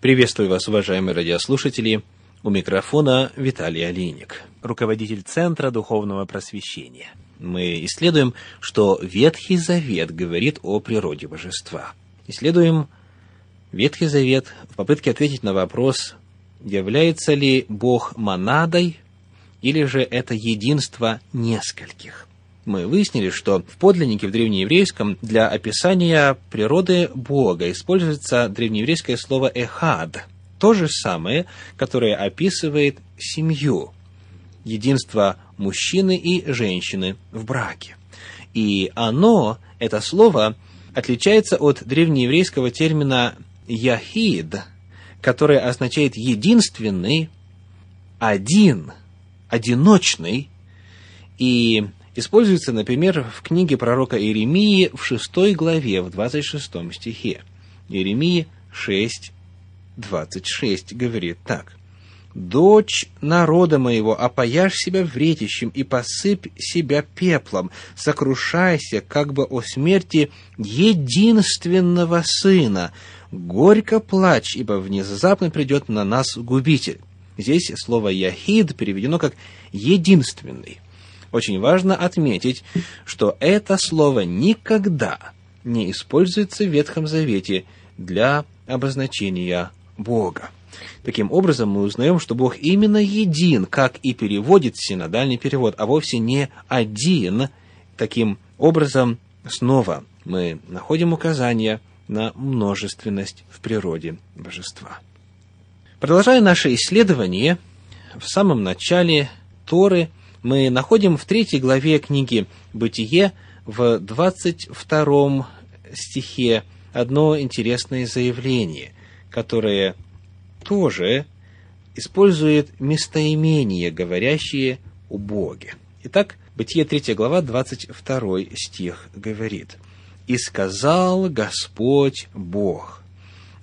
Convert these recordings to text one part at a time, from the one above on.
Приветствую вас, уважаемые радиослушатели. У микрофона Виталий Алиник, руководитель Центра Духовного Просвещения. Мы исследуем, что Ветхий Завет говорит о природе божества. Исследуем Ветхий Завет в попытке ответить на вопрос, является ли Бог монадой, или же это единство нескольких мы выяснили, что в подлиннике в древнееврейском для описания природы Бога используется древнееврейское слово «эхад», то же самое, которое описывает семью, единство мужчины и женщины в браке. И оно, это слово, отличается от древнееврейского термина «яхид», который означает «единственный», «один», «одиночный», и используется, например, в книге пророка Иеремии в 6 главе, в 26 стихе. Иеремии 6, 26 говорит так. «Дочь народа моего, опояшь себя вретищем и посыпь себя пеплом, сокрушайся, как бы о смерти единственного сына. Горько плачь, ибо внезапно придет на нас губитель». Здесь слово «яхид» переведено как «единственный». Очень важно отметить, что это слово никогда не используется в Ветхом Завете для обозначения Бога. Таким образом, мы узнаем, что Бог именно един, как и переводит синодальный перевод, а вовсе не один. Таким образом, снова мы находим указания на множественность в природе божества. Продолжая наше исследование, в самом начале Торы мы находим в третьей главе книги «Бытие» в 22 стихе одно интересное заявление, которое тоже использует местоимение, говорящие о Боге. Итак, Бытие 3 глава, 22 стих говорит. «И сказал Господь Бог,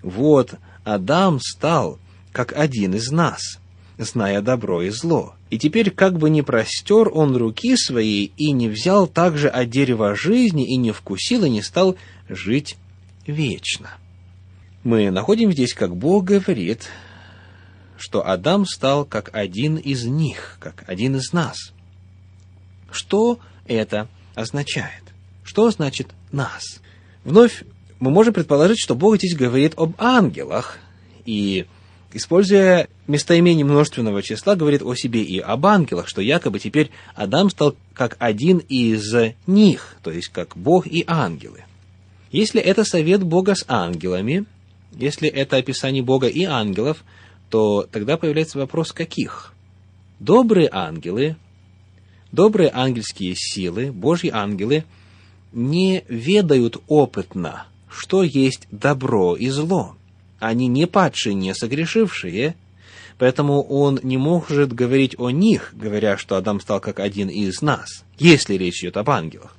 вот Адам стал, как один из нас, зная добро и зло. И теперь как бы не простер он руки свои и не взял также от дерева жизни и не вкусил и не стал жить вечно. Мы находим здесь, как Бог говорит, что Адам стал как один из них, как один из нас. Что это означает? Что значит «нас»? Вновь мы можем предположить, что Бог здесь говорит об ангелах, и используя местоимение множественного числа, говорит о себе и об ангелах, что якобы теперь Адам стал как один из них, то есть как Бог и ангелы. Если это совет Бога с ангелами, если это описание Бога и ангелов, то тогда появляется вопрос, каких? Добрые ангелы, добрые ангельские силы, Божьи ангелы не ведают опытно, что есть добро и зло они не падшие, не согрешившие, поэтому он не может говорить о них, говоря, что Адам стал как один из нас, если речь идет об ангелах.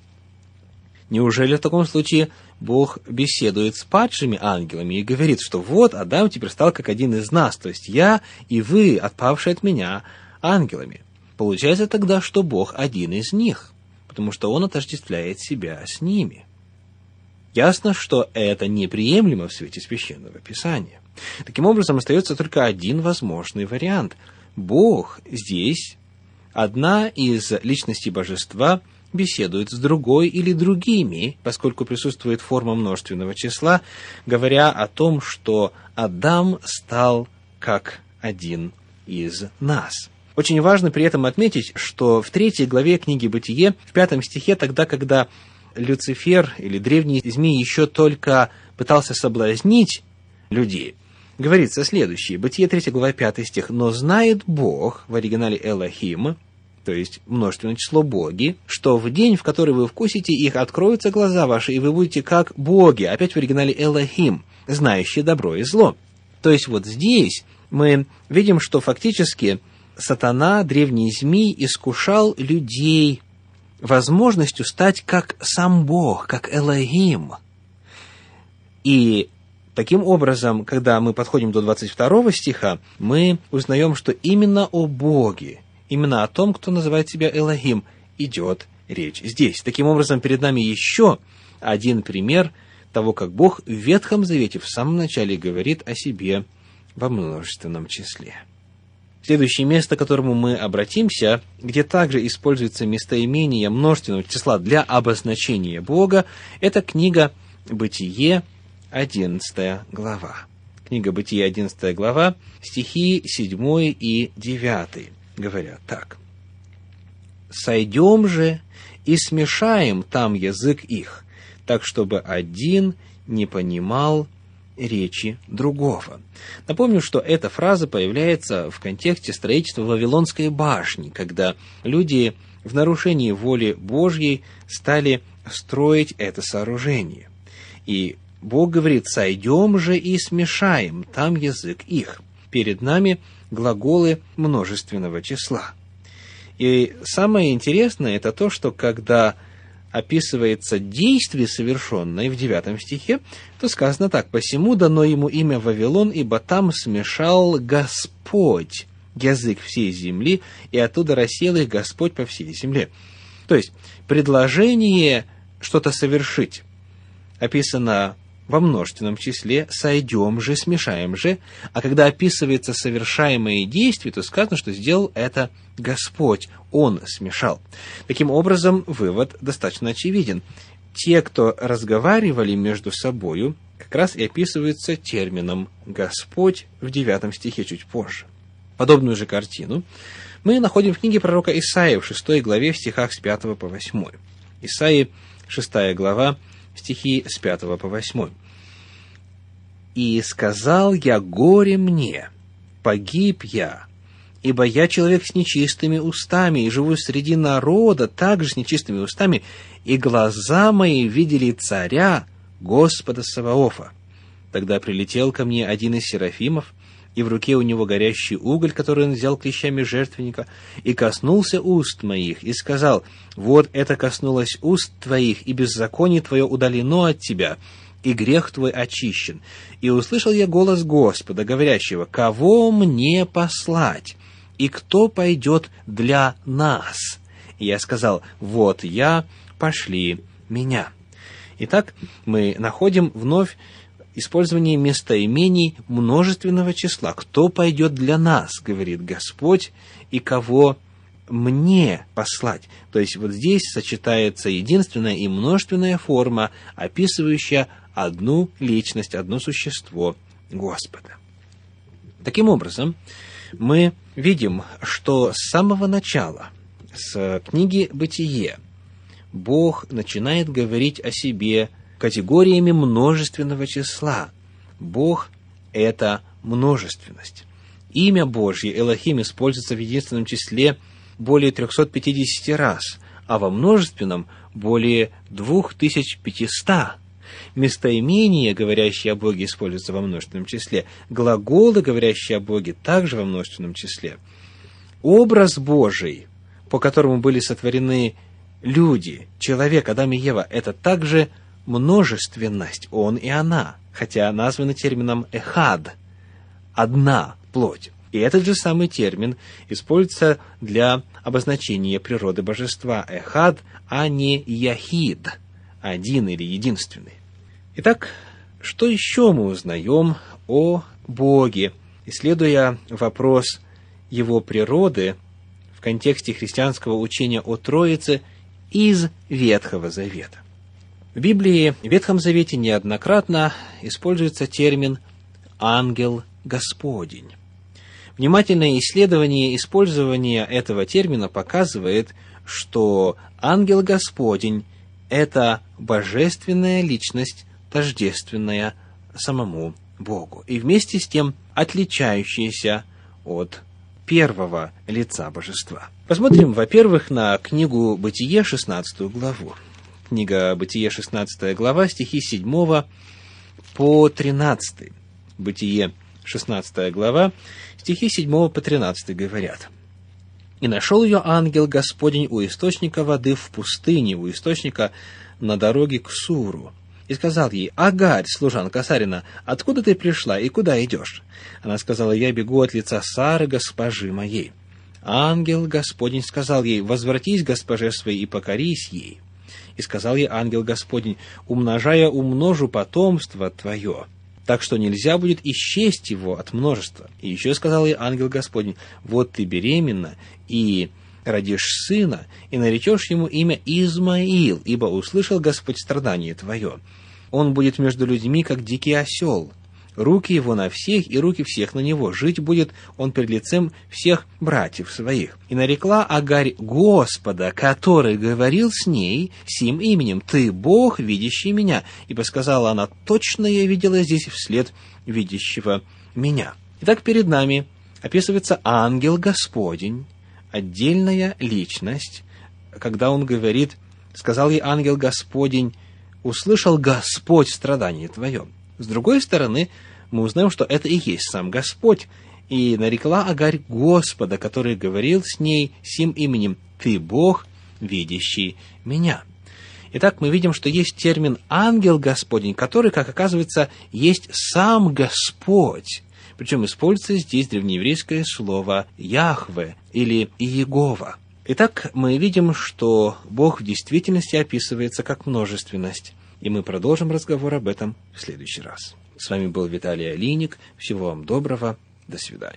Неужели в таком случае Бог беседует с падшими ангелами и говорит, что вот Адам теперь стал как один из нас, то есть я и вы, отпавшие от меня, ангелами. Получается тогда, что Бог один из них, потому что Он отождествляет себя с ними. Ясно, что это неприемлемо в свете священного писания. Таким образом, остается только один возможный вариант. Бог здесь, одна из личностей божества, беседует с другой или другими, поскольку присутствует форма множественного числа, говоря о том, что Адам стал как один из нас. Очень важно при этом отметить, что в третьей главе книги «Бытие», в пятом стихе, тогда, когда Люцифер или древний змей еще только пытался соблазнить людей, говорится следующее. Бытие 3 глава 5 стих. «Но знает Бог» в оригинале «Элохим», то есть множественное число боги, что в день, в который вы вкусите их, откроются глаза ваши, и вы будете как боги, опять в оригинале «Элохим», знающие добро и зло. То есть вот здесь мы видим, что фактически сатана, древний змей, искушал людей возможностью стать как сам Бог, как Элогим. И таким образом, когда мы подходим до 22 стиха, мы узнаем, что именно о Боге, именно о том, кто называет себя Элогим, идет речь здесь. Таким образом, перед нами еще один пример того, как Бог в Ветхом Завете в самом начале говорит о себе во множественном числе. Следующее место, к которому мы обратимся, где также используется местоимение множественного числа для обозначения Бога, это книга «Бытие», 11 глава. Книга «Бытие», 11 глава, стихи 7 и 9 говорят так. «Сойдем же и смешаем там язык их, так, чтобы один не понимал речи другого. Напомню, что эта фраза появляется в контексте строительства Вавилонской башни, когда люди в нарушении воли Божьей стали строить это сооружение. И Бог говорит, сойдем же и смешаем там язык их. Перед нами глаголы множественного числа. И самое интересное это то, что когда описывается действие, совершенное в девятом стихе, то сказано так, «Посему дано ему имя Вавилон, ибо там смешал Господь язык всей земли, и оттуда рассел их Господь по всей земле». То есть, предложение что-то совершить описано во множественном числе, сойдем же, смешаем же, а когда описывается совершаемое действие, то сказано, что сделал это Господь, Он смешал. Таким образом, вывод достаточно очевиден. Те, кто разговаривали между собою, как раз и описываются термином «Господь» в девятом стихе чуть позже. Подобную же картину мы находим в книге пророка Исаия в шестой главе в стихах с 5 по 8. Исаии, шестая глава, стихи с 5 по 8. «И сказал я, горе мне, погиб я, ибо я человек с нечистыми устами, и живу среди народа также с нечистыми устами, и глаза мои видели царя, Господа Саваофа. Тогда прилетел ко мне один из серафимов, и в руке у него горящий уголь, который он взял клещами жертвенника, и коснулся уст моих, и сказал, «Вот это коснулось уст твоих, и беззаконие твое удалено от тебя, и грех твой очищен». И услышал я голос Господа, говорящего, «Кого мне послать? И кто пойдет для нас?» И я сказал, «Вот я, пошли меня». Итак, мы находим вновь использование местоимений множественного числа. «Кто пойдет для нас?» — говорит Господь, и кого мне послать. То есть вот здесь сочетается единственная и множественная форма, описывающая одну личность, одно существо Господа. Таким образом, мы видим, что с самого начала, с книги «Бытие», Бог начинает говорить о себе категориями множественного числа. Бог – это множественность. Имя Божье Элохим используется в единственном числе более 350 раз, а во множественном – более 2500. Местоимения, говорящие о Боге, используются во множественном числе. Глаголы, говорящие о Боге, также во множественном числе. Образ Божий, по которому были сотворены люди, человек, Адам и Ева, это также множественность, он и она, хотя названы термином «эхад» – «одна плоть». И этот же самый термин используется для обозначения природы божества «эхад», а не «яхид» – «один» или «единственный». Итак, что еще мы узнаем о Боге, исследуя вопрос его природы в контексте христианского учения о Троице из Ветхого Завета? В Библии, в Ветхом Завете неоднократно используется термин «ангел Господень». Внимательное исследование использования этого термина показывает, что ангел Господень – это божественная личность, тождественная самому Богу, и вместе с тем отличающаяся от первого лица божества. Посмотрим, во-первых, на книгу «Бытие», 16 главу книга Бытие, 16 глава, стихи 7 по 13. Бытие, 16 глава, стихи 7 по 13 говорят. «И нашел ее ангел Господень у источника воды в пустыне, у источника на дороге к Суру. И сказал ей, «Агарь, служанка Сарина, откуда ты пришла и куда идешь?» Она сказала, «Я бегу от лица Сары, госпожи моей». Ангел Господень сказал ей, «Возвратись, госпоже своей, и покорись ей». И сказал ей ангел Господень, умножая умножу потомство твое. так что нельзя будет исчесть его от множества. И еще сказал ей ангел Господень, вот ты беременна, и родишь сына, и наречешь ему имя Измаил, ибо услышал Господь страдание твое. Он будет между людьми, как дикий осел, руки его на всех и руки всех на него. Жить будет он перед лицем всех братьев своих. И нарекла Агарь Господа, который говорил с ней сим именем, «Ты Бог, видящий меня». Ибо сказала она, «Точно я видела здесь вслед видящего меня». Итак, перед нами описывается ангел Господень, отдельная личность, когда он говорит, сказал ей ангел Господень, услышал Господь страдание твое. С другой стороны, мы узнаем, что это и есть сам Господь. И нарекла Агарь Господа, который говорил с ней сим именем «Ты Бог, видящий меня». Итак, мы видим, что есть термин «ангел Господень», который, как оказывается, есть сам Господь. Причем используется здесь древнееврейское слово «Яхве» или «Иегова». Итак, мы видим, что Бог в действительности описывается как множественность, и мы продолжим разговор об этом в следующий раз. С вами был Виталий Алиник. Всего вам доброго. До свидания.